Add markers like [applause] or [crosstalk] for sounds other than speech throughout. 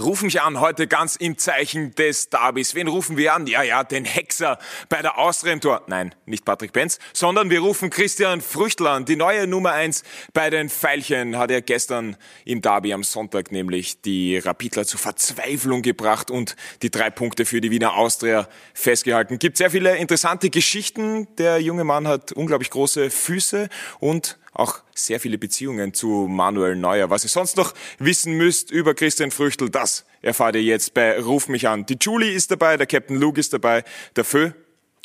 Ruf mich an, heute ganz im Zeichen des Derbys. Wen rufen wir an? Ja, ja, den Hexer bei der Austria im Tor. Nein, nicht Patrick Benz, sondern wir rufen Christian Früchtl an. Die neue Nummer eins bei den Veilchen hat er gestern im Derby am Sonntag nämlich die Rapidler zur Verzweiflung gebracht und die drei Punkte für die Wiener Austria festgehalten. Gibt sehr viele interessante Geschichten. Der junge Mann hat unglaublich große Füße und auch sehr viele Beziehungen zu Manuel Neuer. Was ihr sonst noch wissen müsst über Christian Früchtel, das erfahrt ihr jetzt bei Ruf mich an. Die Julie ist dabei, der Captain Luke ist dabei, der Fö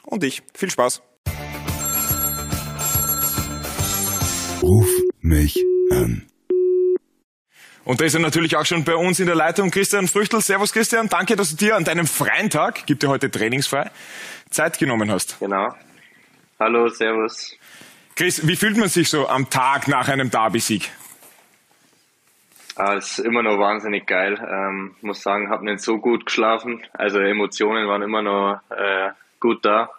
und ich. Viel Spaß. Ruf mich an. Und da ist er natürlich auch schon bei uns in der Leitung, Christian Früchtel. Servus Christian, danke, dass du dir an deinem freien Tag, gibt dir heute trainingsfrei, Zeit genommen hast. Genau. Hallo, servus. Chris, wie fühlt man sich so am Tag nach einem Derby-Sieg? Ah, ist immer noch wahnsinnig geil. Ähm, muss sagen, habe nicht so gut geschlafen. Also Emotionen waren immer noch äh, gut da.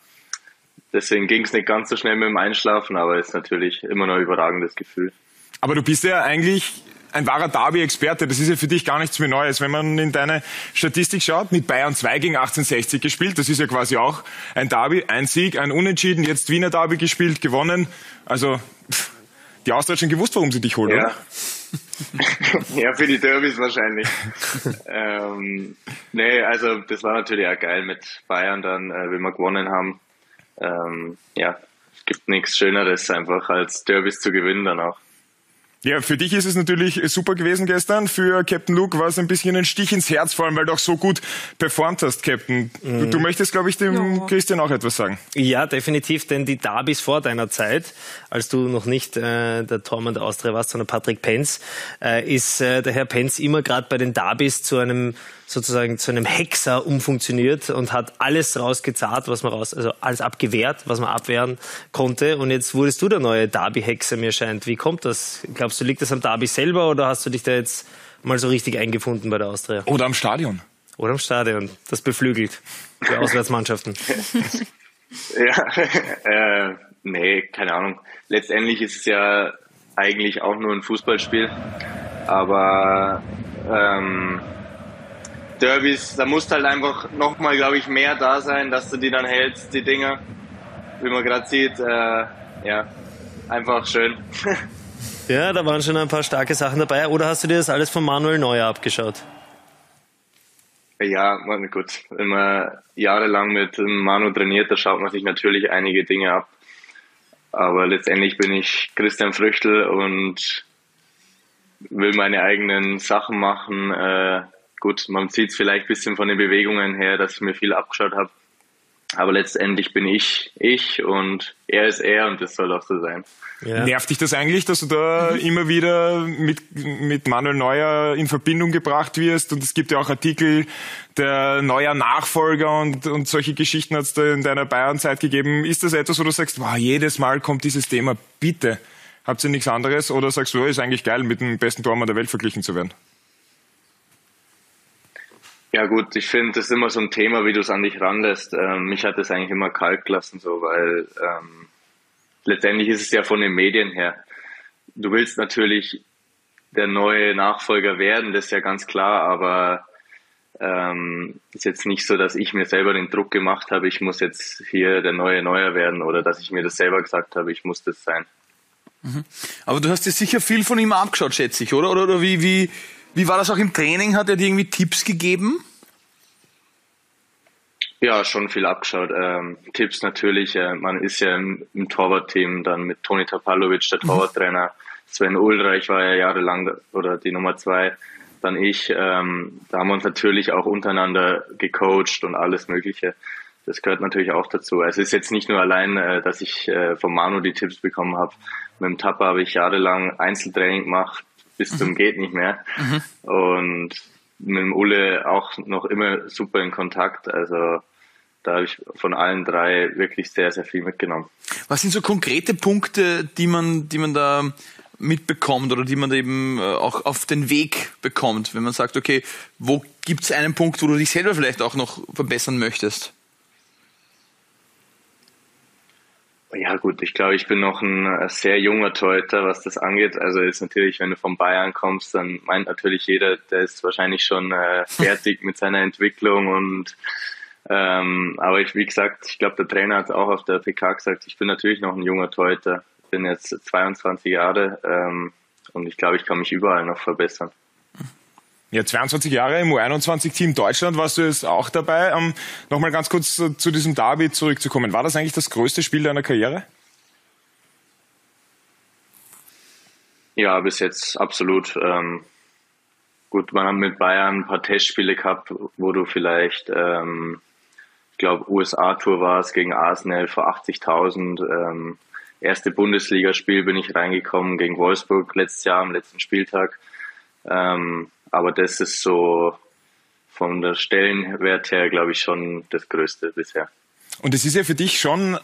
Deswegen ging es nicht ganz so schnell mit dem Einschlafen, aber ist natürlich immer noch ein überragendes Gefühl. Aber du bist ja eigentlich ein wahrer Derby-Experte. Das ist ja für dich gar nichts mehr Neues. Wenn man in deine Statistik schaut, mit Bayern 2 gegen 1860 gespielt, das ist ja quasi auch ein Derby, ein Sieg, ein Unentschieden, jetzt Wiener Derby gespielt, gewonnen. Also die Austria hat schon gewusst, warum sie dich holen, ja. [laughs] ja, für die Derbys wahrscheinlich. ähm, nee, also das war natürlich auch geil mit Bayern dann, äh, wie wir gewonnen haben. Ähm, ja, es gibt nichts Schöneres einfach als Derbys zu gewinnen dann auch. Ja, für dich ist es natürlich super gewesen gestern. Für Captain Luke war es ein bisschen ein Stich ins Herz, vor allem weil du auch so gut performt hast, Captain. Du, du möchtest, glaube ich, dem ja. Christian auch etwas sagen. Ja, definitiv, denn die Derbys vor deiner Zeit, als du noch nicht äh, der Tormann der Austria warst, sondern Patrick Penz, äh, ist äh, der Herr Penz immer gerade bei den Derbys zu einem sozusagen zu einem Hexer umfunktioniert und hat alles rausgezahlt, was man raus, also alles abgewehrt, was man abwehren konnte. Und jetzt wurdest du der neue Derby-Hexer, mir scheint. Wie kommt das? Glaubst du, liegt das am Derby selber oder hast du dich da jetzt mal so richtig eingefunden bei der Austria? Oder am Stadion. Oder am Stadion. Das beflügelt die [laughs] Auswärtsmannschaften. [laughs] ja, [laughs] äh, nee, keine Ahnung. Letztendlich ist es ja eigentlich auch nur ein Fußballspiel. Aber ähm, Derbys, da muss halt einfach nochmal, glaube ich, mehr da sein, dass du die dann hältst, die Dinger. Wie man gerade sieht, äh, ja, einfach schön. [laughs] ja, da waren schon ein paar starke Sachen dabei. Oder hast du dir das alles von Manuel Neuer abgeschaut? Ja, gut. Wenn man jahrelang mit Manu trainiert, da schaut man sich natürlich einige Dinge ab. Aber letztendlich bin ich Christian Früchtel und will meine eigenen Sachen machen. Äh, gut, man sieht es vielleicht ein bisschen von den Bewegungen her, dass ich mir viel abgeschaut habe. Aber letztendlich bin ich ich und er ist er und das soll auch so sein. Ja. Nervt dich das eigentlich, dass du da immer wieder mit, mit Manuel Neuer in Verbindung gebracht wirst? Und es gibt ja auch Artikel, der neuer Nachfolger und, und solche Geschichten hat es da in deiner Bayern-Zeit gegeben. Ist das etwas, wo du sagst, wow, jedes Mal kommt dieses Thema, bitte, habt ihr nichts anderes? Oder sagst du, ist eigentlich geil, mit dem besten Tormann der Welt verglichen zu werden? Ja gut, ich finde das ist immer so ein Thema, wie du es an dich ranlässt. Ähm, mich hat das eigentlich immer kalt gelassen, so, weil ähm, letztendlich ist es ja von den Medien her. Du willst natürlich der neue Nachfolger werden, das ist ja ganz klar, aber ähm, ist jetzt nicht so, dass ich mir selber den Druck gemacht habe, ich muss jetzt hier der neue Neuer werden oder dass ich mir das selber gesagt habe, ich muss das sein. Mhm. Aber du hast dir sicher viel von ihm abgeschaut, schätze ich, oder? Oder, oder wie, wie, wie war das auch im Training? Hat er dir irgendwie Tipps gegeben? Ja, schon viel abgeschaut. Ähm, Tipps natürlich. Äh, man ist ja im, im Torwartteam dann mit Toni Tapalovic, der mhm. Torwarttrainer. Sven Ulreich war ja jahrelang oder die Nummer zwei. Dann ich. Ähm, da haben wir uns natürlich auch untereinander gecoacht und alles Mögliche. Das gehört natürlich auch dazu. Es ist jetzt nicht nur allein, äh, dass ich äh, von Manu die Tipps bekommen habe. Mit dem Tapper habe ich jahrelang Einzeltraining gemacht, bis zum mhm. geht nicht mehr. Mhm. Und mit dem Ulle auch noch immer super in Kontakt. Also da habe ich von allen drei wirklich sehr, sehr viel mitgenommen. Was sind so konkrete Punkte, die man, die man da mitbekommt oder die man eben äh, auch auf den Weg bekommt, wenn man sagt, okay, wo gibt es einen Punkt, wo du dich selber vielleicht auch noch verbessern möchtest? Ja gut, ich glaube, ich bin noch ein sehr junger Torhüter, was das angeht. Also ist natürlich, wenn du von Bayern kommst, dann meint natürlich jeder, der ist wahrscheinlich schon äh, [laughs] fertig mit seiner Entwicklung und ähm, aber ich, wie gesagt, ich glaube, der Trainer hat auch auf der PK gesagt, ich bin natürlich noch ein junger Torhüter. Ich bin jetzt 22 Jahre ähm, und ich glaube, ich kann mich überall noch verbessern. Ja, 22 Jahre im U21-Team Deutschland warst du jetzt auch dabei. Um, Nochmal ganz kurz zu, zu, diesem Derby zurückzukommen. War das eigentlich das größte Spiel deiner Karriere? Ja, bis jetzt absolut. Ähm, gut, man hat mit Bayern ein paar Testspiele gehabt, wo du vielleicht, ähm, ich glaube, USA-Tour war es gegen Arsenal vor 80.000. Ähm, erste Bundesligaspiel bin ich reingekommen gegen Wolfsburg letztes Jahr am letzten Spieltag. Ähm, aber das ist so von der Stellenwert her, glaube ich, schon das Größte bisher. Und es ist ja für dich schon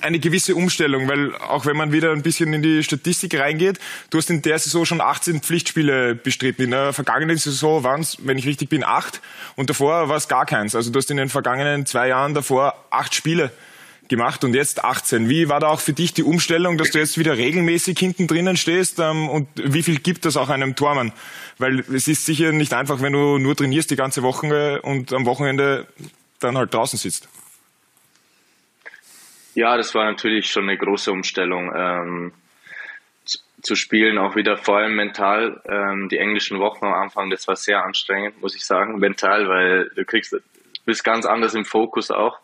eine gewisse Umstellung, weil auch wenn man wieder ein bisschen in die Statistik reingeht, du hast in der Saison schon 18 Pflichtspiele bestritten. In der vergangenen Saison waren es, wenn ich richtig bin, acht und davor war es gar keins. Also du hast in den vergangenen zwei Jahren davor acht Spiele gemacht und jetzt 18. Wie war da auch für dich die Umstellung, dass du jetzt wieder regelmäßig hinten drinnen stehst ähm, und wie viel gibt das auch einem Tormann? Weil es ist sicher nicht einfach, wenn du nur trainierst die ganze Woche und am Wochenende dann halt draußen sitzt. Ja, das war natürlich schon eine große Umstellung. Ähm, zu spielen, auch wieder vor allem mental. Ähm, die englischen Wochen am Anfang, das war sehr anstrengend, muss ich sagen, mental, weil du kriegst, bist ganz anders im Fokus auch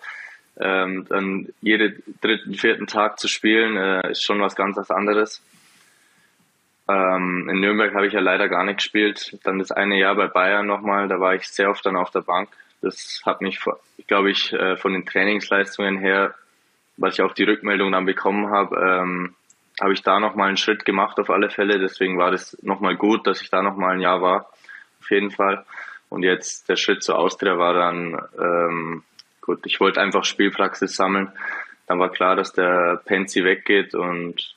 ähm, dann jeden dritten, vierten Tag zu spielen, äh, ist schon was ganz was anderes. Ähm, in Nürnberg habe ich ja leider gar nicht gespielt. Dann das eine Jahr bei Bayern nochmal, da war ich sehr oft dann auf der Bank. Das hat mich, glaube ich, äh, von den Trainingsleistungen her, was ich auch die Rückmeldung dann bekommen habe, ähm, habe ich da nochmal einen Schritt gemacht auf alle Fälle. Deswegen war das nochmal gut, dass ich da nochmal ein Jahr war, auf jeden Fall. Und jetzt der Schritt zur Austria war dann ähm, gut, ich wollte einfach Spielpraxis sammeln. Dann war klar, dass der Penzi weggeht und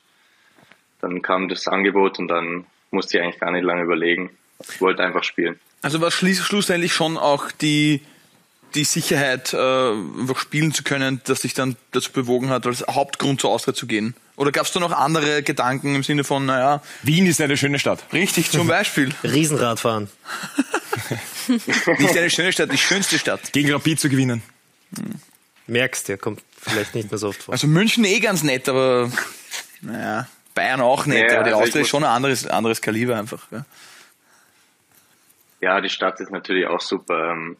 dann kam das Angebot und dann musste ich eigentlich gar nicht lange überlegen. Ich wollte einfach spielen. Also war schlussendlich schon auch die, die Sicherheit, äh, einfach spielen zu können, dass dich dann dazu bewogen hat, als Hauptgrund zur Austria zu gehen? Oder gab es da noch andere Gedanken im Sinne von, naja. Wien ist eine schöne Stadt. Richtig, zum Beispiel. [laughs] Riesenradfahren. [laughs] Nicht eine schöne Stadt, die schönste Stadt. Gegen Rapid zu gewinnen. Merkst, der kommt vielleicht nicht mehr so oft vor. Also München eh ganz nett, aber naja, Bayern auch nett, ja, aber die also Austria ist schon ein anderes, anderes Kaliber einfach. Ja. ja, die Stadt ist natürlich auch super. Ähm,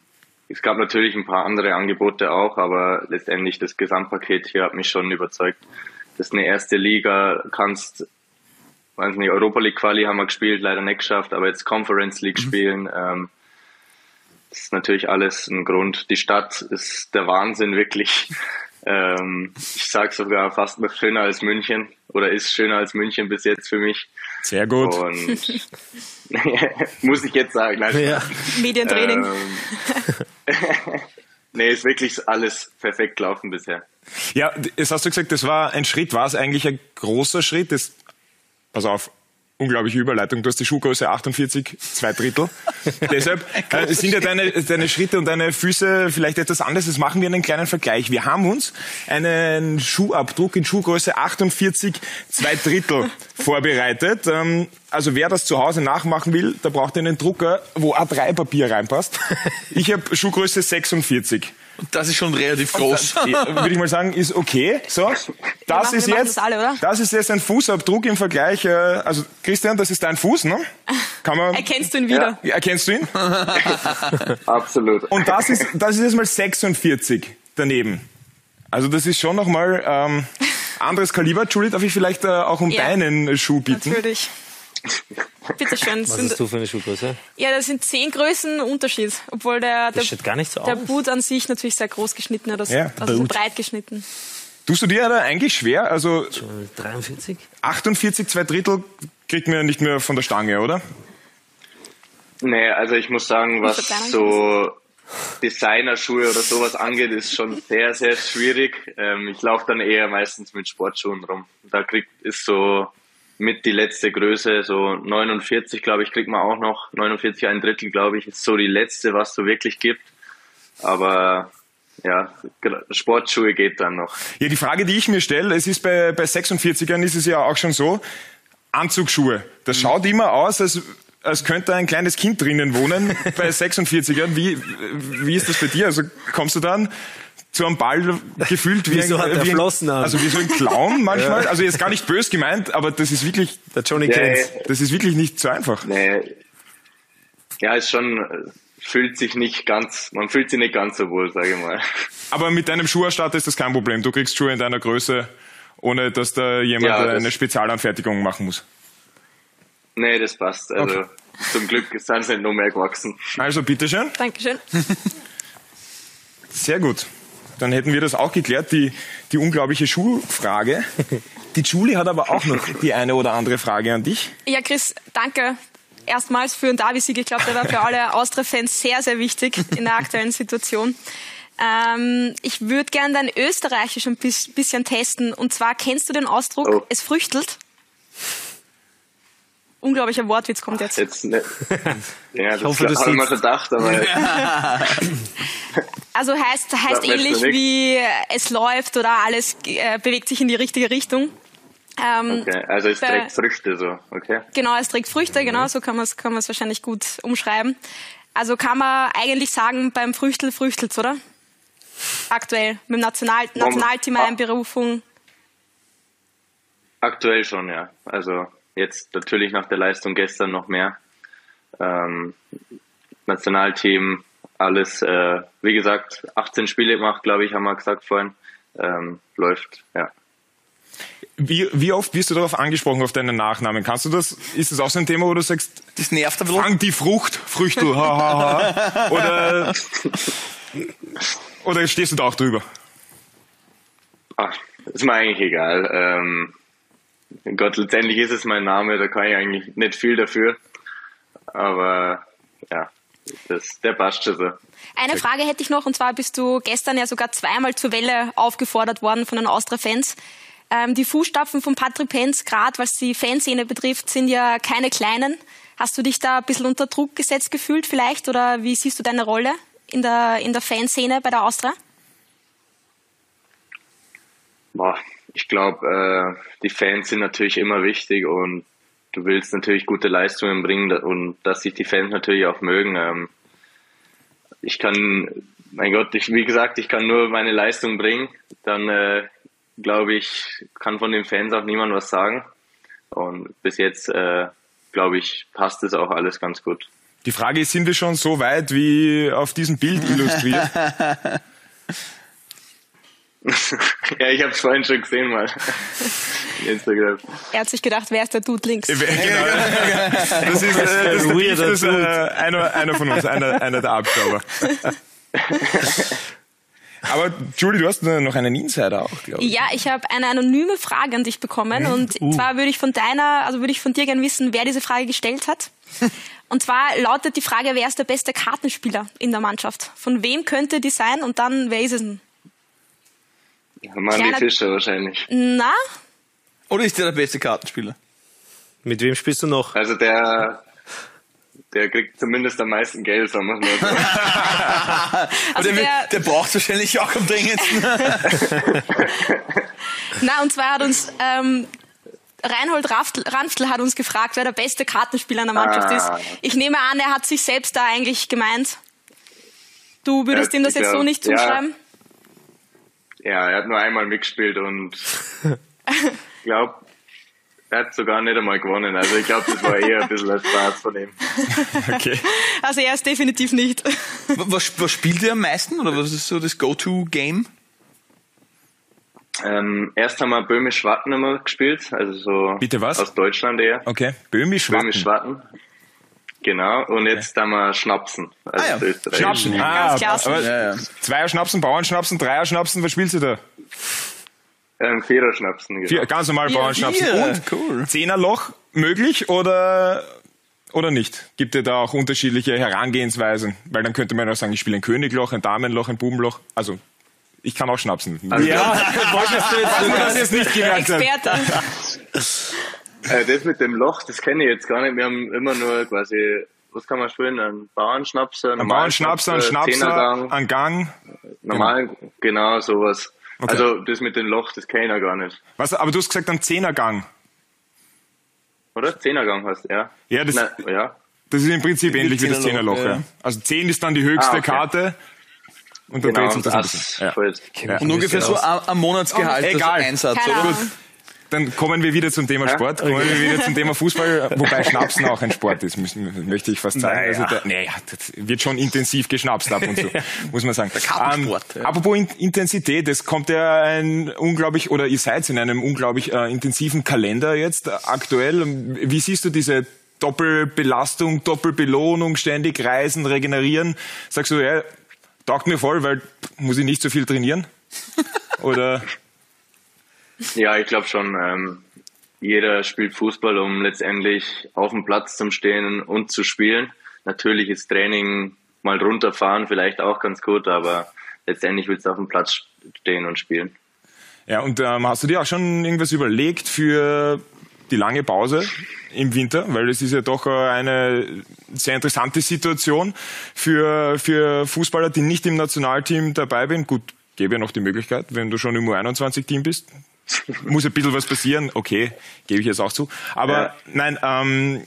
es gab natürlich ein paar andere Angebote auch, aber letztendlich das Gesamtpaket hier hat mich schon überzeugt. Das ist eine erste Liga, kannst, weiß nicht, Europa League Quali haben wir gespielt, leider nicht geschafft, aber jetzt Conference League mhm. spielen. Ähm, das ist natürlich alles ein Grund. Die Stadt ist der Wahnsinn, wirklich. [laughs] Ähm, ich sage sogar fast noch schöner als München oder ist schöner als München bis jetzt für mich. Sehr gut. Und [laughs] [laughs] muss ich jetzt sagen. Nein, ja. Medientraining. Ähm, nee, ist wirklich alles perfekt gelaufen bisher. Ja, jetzt hast du gesagt, das war ein Schritt. War es eigentlich ein großer Schritt? Das, pass auf, unglaubliche Überleitung. Du hast die Schuhgröße 48, zwei Drittel. [laughs] Deshalb äh, sind ja deine, deine Schritte und deine Füße vielleicht etwas anders. Das machen wir einen kleinen Vergleich. Wir haben uns einen Schuhabdruck in Schuhgröße 48, zwei Drittel [laughs] vorbereitet. Ähm, also wer das zu Hause nachmachen will, da braucht ihr einen Drucker, wo A3-Papier reinpasst. [laughs] Ich habe Schuhgröße 46. Das ist schon relativ groß. Das, würde ich mal sagen, ist okay. So, das ist jetzt, das, alle, das ist jetzt ein Fußabdruck im Vergleich. Äh, also Christian, das ist dein Fuß, ne? Kann man? [laughs] Erkennst du ihn wieder? Ja. Erkennst du ihn? [laughs] Absolut. Und das ist, das ist jetzt mal 46 daneben. Also das ist schon nochmal ähm, anderes Kaliber. Julie, darf ich vielleicht äh, auch um ja. deinen Schuh bieten? Natürlich. Bitte schön. Was hast du für eine Schuhgröße? Ja, das sind zehn Größen Unterschied. Obwohl der, der, gar nicht so der Boot an sich natürlich sehr groß geschnitten ist, ja, also so breit geschnitten. Tust du dir da eigentlich schwer? Also 43? 48, zwei Drittel kriegt man ja nicht mehr von der Stange, oder? Nee, also ich muss sagen, was so Designerschuhe oder sowas angeht, ist schon sehr, sehr schwierig. Ähm, ich laufe dann eher meistens mit Sportschuhen rum. Da kriegt ist so mit die letzte Größe, so 49, glaube ich, kriegt man auch noch. 49, ein Drittel, glaube ich, ist so die letzte, was so wirklich gibt. Aber ja, Sportschuhe geht dann noch. Ja, die Frage, die ich mir stelle, es ist bei, bei 46ern ist es ja auch schon so, Anzugsschuhe. Das schaut immer aus, als, als könnte ein kleines Kind drinnen wohnen [laughs] bei 46ern. Wie, wie ist das bei dir? Also kommst du dann zu einem Ball gefühlt wie, Wieso ein, hat wie, ein, also wie so ein Clown [laughs] manchmal. ja. Also jetzt gar nicht bös gemeint, aber das ist wirklich, der Johnny Ja, kennt's. ja. das ist wirklich nicht so einfach. Nee. Ja, ist schon, fühlt sich nicht ganz, man fühlt sich nicht ganz so wohl, sage ich mal. Aber mit deinem Schuherstatter ist das kein Problem. Du kriegst Schuhe in deiner Größe, ohne dass da jemand Ja, das- eine Spezialanfertigung machen muss. Nee, das passt. Also Okay. zum Glück sind sie nicht noch mehr gewachsen. Also bitteschön. Dankeschön. Sehr gut. Dann hätten wir das auch geklärt, die, die unglaubliche Schuhfrage. [laughs] Die Julie hat aber auch noch die eine oder andere Frage an dich. Ja, Chris, danke erstmals für den Davi-Sieg. Ich glaube, der war für alle Austria-Fans sehr, sehr wichtig in der aktuellen Situation. Ähm, ich würde gerne dein Österreichisch ein bis- bisschen testen. Und zwar kennst du den Ausdruck, Oh. es früchtelt? Unglaublicher Wortwitz kommt jetzt. Jetzt nicht. [laughs] Ja, das hoffe, du habe ich schon gedacht, aber Also heißt, heißt ähnlich wie äh, es läuft oder alles äh, bewegt sich in die richtige Richtung. Ähm, okay. also es trägt Früchte so, okay. Genau, es trägt Früchte, genau, so kann man es kann man's wahrscheinlich gut umschreiben. Also kann man eigentlich sagen, beim Früchtel früchtelt's, oder? Aktuell, mit dem National Nationalteam Ah. Einberufung. Aktuell schon, ja. Also jetzt natürlich nach der Leistung gestern noch mehr. Ähm, Nationalteam, alles, äh, wie gesagt, 18 Spiele gemacht, glaube ich, haben wir gesagt vorhin. Ähm, läuft, ja. Wie, wie oft wirst du darauf angesprochen, auf deinen Nachnamen? Kannst du das, ist das auch so ein Thema, wo du sagst, Das nervt ein bisschen. fang die Frucht, Früchtel, ha, ha, ha. Oder, oder stehst du da auch drüber? Ach, ist mir eigentlich egal. Ähm, Gott, letztendlich ist es mein Name, da kann ich eigentlich nicht viel dafür. Aber ja, das, der passt schon so. Eine Frage hätte ich noch, und zwar bist du gestern ja sogar zweimal zur Welle aufgefordert worden von den Austria-Fans. Ähm, die Fußstapfen von Patrick Penz, gerade was die Fanszene betrifft, sind ja keine kleinen. Hast du dich da ein bisschen unter Druck gesetzt gefühlt vielleicht? Oder wie siehst du deine Rolle in der, in der Fanszene bei der Austria? Boah, ich glaube, äh, die Fans sind natürlich immer wichtig und du willst natürlich gute Leistungen bringen und dass sich die Fans natürlich auch mögen. Ähm, ich kann, mein Gott, ich, wie gesagt, ich kann nur meine Leistung bringen. Dann äh, glaube ich, kann von den Fans auch niemand was sagen. Und bis jetzt, äh, glaube ich, passt es auch alles ganz gut. Die Frage ist, sind wir schon so weit wie auf diesem Bild illustriert? [laughs] ja, ich habe es vorhin schon gesehen mal. Instagram. Er hat sich gedacht, wer ist der Dude links? Genau. Das ist, äh, das ist, der Beef, das ist äh, einer, einer von uns, einer, einer der Abstauber. [laughs] Aber Julie, du hast noch einen Insider auch, glaube ich. Ja, ich habe eine anonyme Frage an dich bekommen und zwar würde ich von deiner, also würde ich von dir gerne wissen, wer diese Frage gestellt hat. [laughs] Und zwar lautet die Frage, wer ist der beste Kartenspieler in der Mannschaft? Von wem könnte die sein und dann wer ist es denn? Kleiner- Fischer wahrscheinlich. Na, Oder ist der der beste Kartenspieler? Mit wem spielst du noch? Also der, der kriegt zumindest am meisten Geld, sagen wir mal so. [laughs] also der, der, der braucht wahrscheinlich auch am dringendsten. [laughs] na und zwar hat uns ähm, Reinhold Ranftl hat uns gefragt, wer der beste Kartenspieler in der Mannschaft Ah. ist. Ich nehme an, er hat sich selbst da eigentlich gemeint. Du würdest Ja, ihm das jetzt so glaub, nicht ja. zuschreiben? Ja, er hat nur einmal mitgespielt und [laughs] ich glaube, er hat sogar nicht einmal gewonnen. Also ich glaube, das war eher ein bisschen ein Spaß von ihm. [laughs] Okay. Also er ist definitiv nicht. was, was spielt ihr am meisten? Oder was ist so das Go-To-Game? Ähm, erst haben wir Böhmisch Schwatten immer gespielt, also so Bitte was? aus Deutschland eher. Okay. Böhmisch Böhmisch Schwatten. Schwatten. Genau, und jetzt haben wir Schnapsen. Also Ah ja, Österreich. Schnapsen. Ah, Ganz klasse. aber Ja, ja. Zweier Schnapsen, Bauernschnapsen, Dreier Schnapsen, was spielst du da? Ähm, Vierer Schnapsen, genau. Vier, ganz normal. Bauernschnapsen. Vier, Und cool. Zehnerloch möglich oder, oder nicht? Gibt es da auch unterschiedliche Herangehensweisen? Weil dann könnte man auch sagen, ich spiele ein Königloch, ein Damenloch, ein Bubenloch. Also, ich kann auch schnapsen. Also, ja, [laughs] wolltest du jetzt, du das jetzt nicht gemerkt haben. Experte. [laughs] Äh, das mit dem Loch, das kenne ich jetzt gar nicht. Wir haben immer nur quasi, was kann man spielen? Ein Bauernschnapser, Ein Bauernschnapser, ein Schnapser, ein Gang. Normal, genau, sowas. Okay. Also das mit dem Loch, das kenne ich gar nicht. Was, aber du hast gesagt, ein Zehnergang. Oder? Zehnergang hast du, ja? Ja, das- Nein, ja. Das ist im Prinzip ähnlich wie das Zehnerloch. Ja. ja. Also 10 ist dann die höchste Ah, okay. Karte. Und dann Genau, dreht sich das ein bisschen. Ja. Und ungefähr so ein, ein Monatsgehalt, Oh, also egal. Einsatz, Keine oder? Ahnung. Dann kommen wir wieder zum Thema Sport, kommen wir wieder zum Thema Fußball, wobei [laughs] Schnapsen auch ein Sport ist, müssen, möchte ich fast sagen. Naja. Also da, naja, das wird schon intensiv geschnapst ab und zu, [laughs] muss man sagen. Kartensport, ja. Apropos In Intensität, es kommt ja ein unglaublich, oder ihr seid in einem unglaublich äh, intensiven Kalender jetzt äh, aktuell. Wie siehst du diese Doppelbelastung, Doppelbelohnung, ständig reisen, regenerieren? Sagst du, ja, taugt mir voll, weil muss ich nicht so viel trainieren? [laughs] Oder? Ja, ich glaube schon. Ähm, jeder spielt Fußball, um letztendlich auf dem Platz zu stehen und zu spielen. Natürlich ist Training mal runterfahren vielleicht auch ganz gut, aber letztendlich willst du auf dem Platz stehen und spielen. Ja, und ähm, hast du dir auch schon irgendwas überlegt für die lange Pause im Winter? Weil es ist ja doch äh, eine sehr interessante Situation für, für Fußballer, die nicht im Nationalteam dabei sind. Gut, gäbe ja noch die Möglichkeit, wenn du schon im U21-Team bist. Muss ein bisschen was passieren, okay, gebe ich jetzt auch zu. Aber Ja. nein, ähm,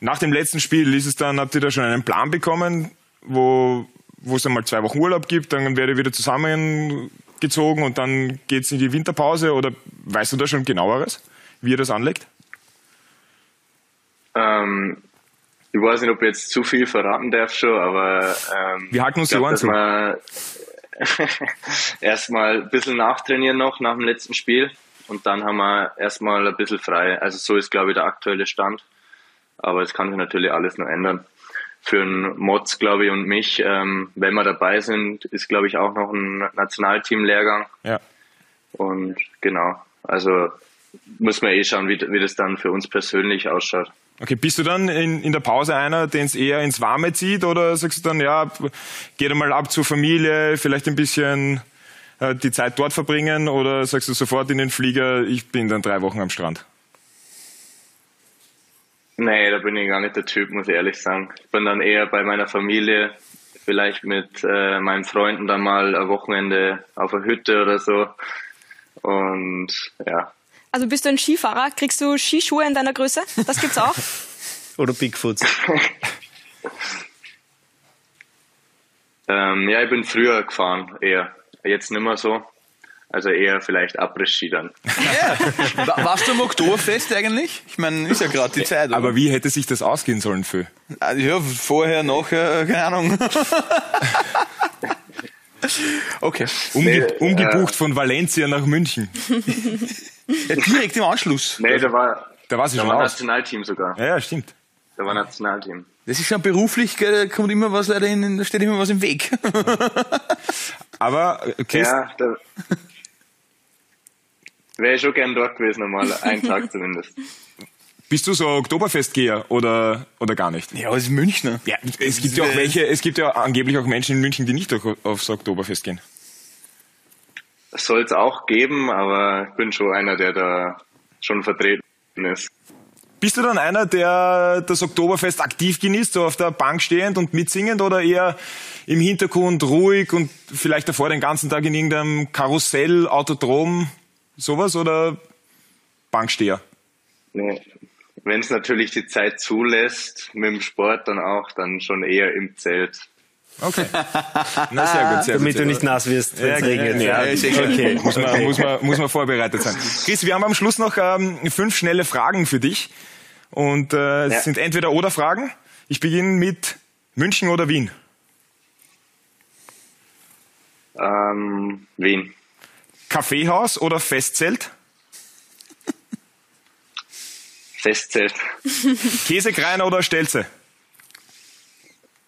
nach dem letzten Spiel ist es dann, habt ihr da schon einen Plan bekommen, wo, wo es einmal zwei Wochen Urlaub gibt, dann werdet ihr wieder zusammengezogen und dann geht's in die Winterpause oder weißt du da schon genaueres, wie ihr das anlegt? Ähm, ich weiß nicht, ob ich jetzt zu viel verraten darf schon, aber ähm, Wir halten uns die Ohren zu. wir [laughs] erstmal ein bisschen nachtrainieren noch nach dem letzten Spiel und dann haben wir erstmal ein bisschen frei. Also so ist, glaube ich, der aktuelle Stand. Aber es kann sich natürlich alles noch ändern. Für einen Mods, glaube ich, und mich, ähm, wenn wir dabei sind, ist, glaube ich, auch noch ein Nationalteam-Lehrgang. Ja. Und genau, also muss man eh schauen, wie, wie das dann für uns persönlich ausschaut. Okay, bist du dann in, in der Pause einer, den es eher ins Warme zieht oder sagst du dann, ja, geh doch mal ab zur Familie, vielleicht ein bisschen äh, die Zeit dort verbringen oder sagst du sofort in den Flieger, ich bin dann drei Wochen am Strand? Nee, da bin ich gar nicht der Typ, muss ich ehrlich sagen. Ich bin dann eher bei meiner Familie, vielleicht mit äh, meinen Freunden dann mal ein Wochenende auf der Hütte oder so. Und ja, Also bist du ein Skifahrer? Kriegst du Skischuhe in deiner Größe? Das gibt's auch. [laughs] Oder Bigfoots. [laughs] ähm, ja, ich bin früher gefahren, eher. Jetzt nicht mehr so. Also eher vielleicht Abriss-Ski dann. [laughs] Wa- Warst du im Oktoberfest eigentlich? Ich meine, ist ja gerade die Zeit. oder? Aber wie hätte sich das ausgehen sollen für? Also, ja, vorher, nachher, keine Ahnung. okay. Umge Nee, umgebucht von Valencia nach München. Ja, [laughs] direkt im Anschluss. Nee, da war, Da war sie da schon war aus. Nationalteam sogar. Ja, ja, stimmt. Da war Nationalteam. Das ist schon beruflich, gell, da kommt immer was leider in, da steht immer was im Weg. [laughs] Aber äh, Chris, Ja, da wäre ich schon gern dort gewesen, einmal einen Tag [laughs] zumindest. bist du so Oktoberfestgeher oder, oder gar nicht? Ja, aber es ist Münchner. Ja, es gibt ja auch welche, es gibt ja angeblich auch Menschen in München, die nicht auf- aufs Oktoberfest gehen. Soll es auch geben, aber ich bin schon einer, der da schon vertreten ist. Bist du dann einer, der das Oktoberfest aktiv genießt, so auf der Bank stehend und mitsingend oder eher im Hintergrund ruhig und vielleicht davor den ganzen Tag in irgendeinem Karussell, Autodrom, sowas oder Banksteher? Nee. Wenn es natürlich die Zeit zulässt, mit dem Sport dann auch, dann schon eher im Zelt. Okay. [laughs] Na, sehr gut, sehr gut. Damit sehr du gut. nicht nass wirst, wenn Ja, es regnet. ja, ist eh klar. okay. muss, man, muss, man, muss man vorbereitet sein. Chris, wir haben am Schluss noch ähm, fünf schnelle Fragen für dich. Und äh, es Ja. sind entweder oder Fragen. Ich beginne mit München oder Wien. Ähm, Wien. Kaffeehaus oder Festzelt? Festzelt. [laughs] Käsekreiner oder Stelze?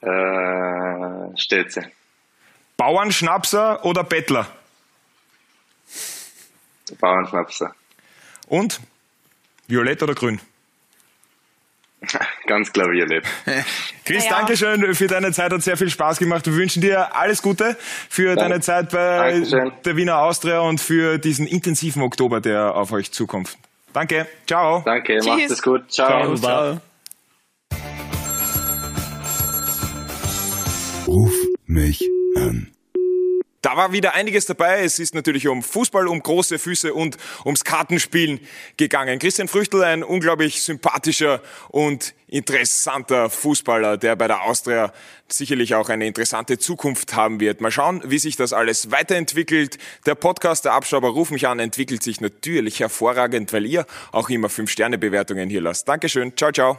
Äh, Stelze. Bauernschnapser oder Bettler? Bauernschnapser. Und Violett oder Grün? [laughs] Ganz klar Violett. [laughs] Chris, Ja, danke schön für deine Zeit, hat sehr viel Spaß gemacht. Wir wünschen dir alles Gute für Danke. deine Zeit bei Dankeschön. der Wiener Austria und für diesen intensiven Oktober, der auf euch zukommt. Danke, ciao. Danke, Tschüss. macht es gut. Ciao. Ciao. Ruf mich an. Da war wieder einiges dabei. Es ist natürlich um Fußball, um große Füße und ums Kartenspielen gegangen. Christian Früchtel, ein unglaublich sympathischer und interessanter Fußballer, der bei der Austria sicherlich auch eine interessante Zukunft haben wird. Mal schauen, wie sich das alles weiterentwickelt. Der Podcast der Abschauber Ruf mich an entwickelt sich natürlich hervorragend, weil ihr auch immer 5-Sterne-Bewertungen hier lasst. Dankeschön. Ciao, ciao.